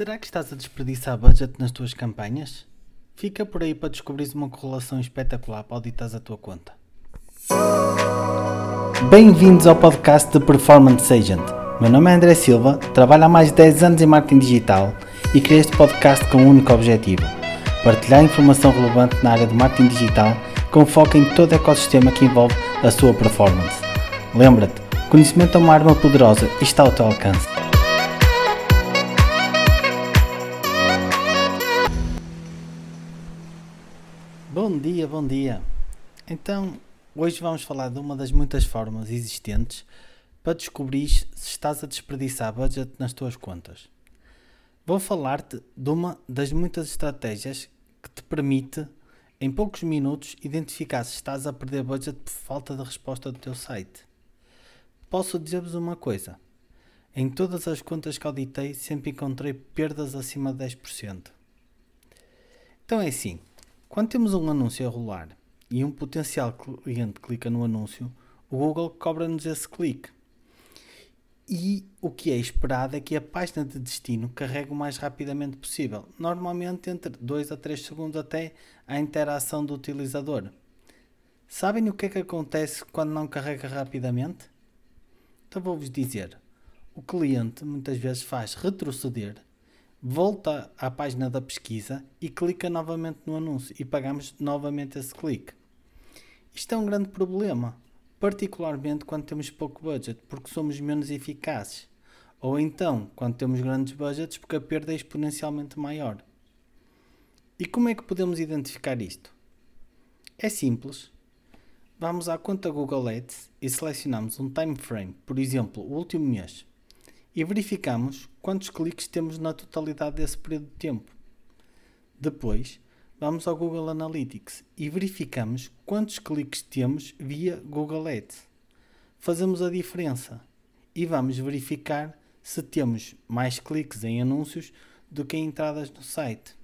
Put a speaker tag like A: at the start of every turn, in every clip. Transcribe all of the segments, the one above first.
A: Será que estás a desperdiçar budget nas tuas campanhas? Fica por aí para descobrires uma correlação espetacular para auditar a tua conta. Bem-vindos ao podcast de Performance Agent. Meu nome é André Silva, trabalho há mais de 10 anos em marketing digital e criei este podcast com um único objetivo: partilhar informação relevante na área de marketing digital com foco em todo o ecossistema que envolve a sua performance. Lembra-te, conhecimento é uma arma poderosa e está ao teu alcance. Bom dia, bom dia. Então, hoje vamos falar de uma das muitas formas existentes para descobrir se estás a desperdiçar budget nas tuas contas. Vou falar-te de uma das muitas estratégias que te permite, em poucos minutos, identificar se estás a perder budget por falta de resposta do teu site. Posso dizer-vos uma coisa: em todas as contas que auditei, sempre encontrei perdas acima de 10%. Então é assim quando temos um anúncio a rolar e um potencial cliente clica no anúncio, o Google cobra-nos esse clique. E o que é esperado é que a página de destino carregue o mais rapidamente possível, normalmente entre 2 a 3 segundos até a interação do utilizador. Sabem o que é que acontece quando não carrega rapidamente? Então vou-vos dizer. O cliente muitas vezes faz retroceder volta à página da pesquisa e clica novamente no anúncio e pagamos novamente esse clique. Isto é um grande problema, particularmente quando temos pouco budget, porque somos menos eficazes, ou então quando temos grandes budgets, porque a perda é exponencialmente maior. E como é que podemos identificar isto? É simples. Vamos à conta Google Ads e selecionamos um time frame, por exemplo, o último mês e verificamos quantos cliques temos na totalidade desse período de tempo. Depois, vamos ao Google Analytics e verificamos quantos cliques temos via Google Ads. Fazemos a diferença e vamos verificar se temos mais cliques em anúncios do que em entradas no site.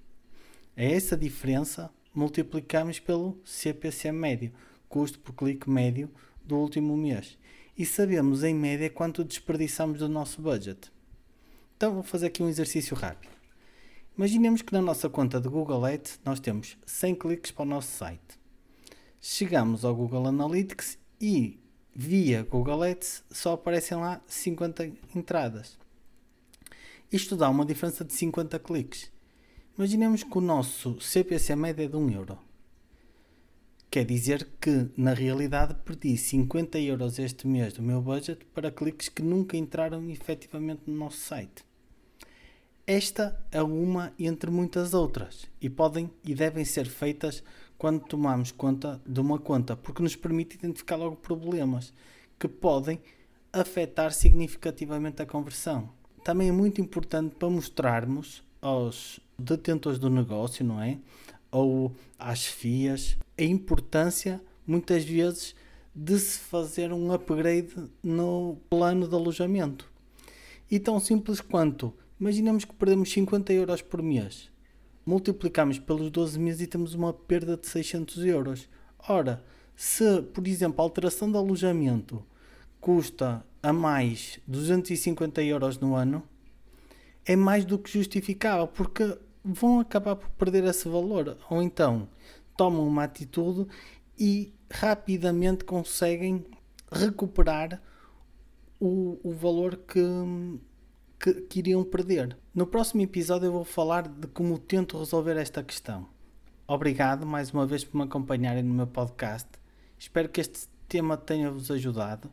A: A essa diferença multiplicamos pelo CPC médio, custo por clique médio do último mês, e sabemos em média quanto desperdiçamos do nosso budget. Então vou fazer aqui um exercício rápido. Imaginemos que na nossa conta de Google Ads nós temos 100 cliques para o nosso site. Chegamos ao Google Analytics e via Google Ads só aparecem lá 50 entradas. Isto dá uma diferença de 50 cliques. Imaginemos que o nosso CPC média é de 1 euro. Quer dizer que, na realidade, perdi 50 euros este mês do meu budget para cliques que nunca entraram efetivamente no nosso site. Esta é uma entre muitas outras e podem e devem ser feitas quando tomamos conta de uma conta, porque nos permite identificar logo problemas que podem afetar significativamente a conversão. Também é muito importante para mostrarmos aos detentores do negócio, não é? Ou às FIAs, a importância, muitas vezes, de se fazer um upgrade no plano de alojamento. E tão simples quanto, imaginemos que perdemos 50 euros por mês, multiplicamos pelos 12 meses e temos uma perda de 600 euros. Ora, se, por exemplo, a alteração de alojamento custa a mais 250 euros no ano, é mais do que justificável, porque vão acabar por perder esse valor. Ou então, tomam uma atitude e rapidamente conseguem recuperar o, o valor que, que, que, iriam perder. No próximo episódio eu vou falar de como tento resolver esta questão. Obrigado mais uma vez por me acompanharem no meu podcast. Espero que este tema tenha-vos ajudado.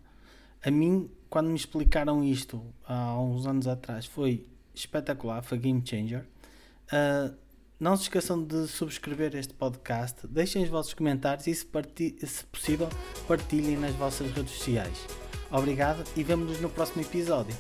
A: A mim, quando me explicaram isto há uns anos atrás, foi espetacular, foi game changer. Uh, não se esqueçam de subscrever este podcast, deixem os vossos comentários e, se, se possível, partilhem nas vossas redes sociais. Obrigado e vemo-nos no próximo episódio.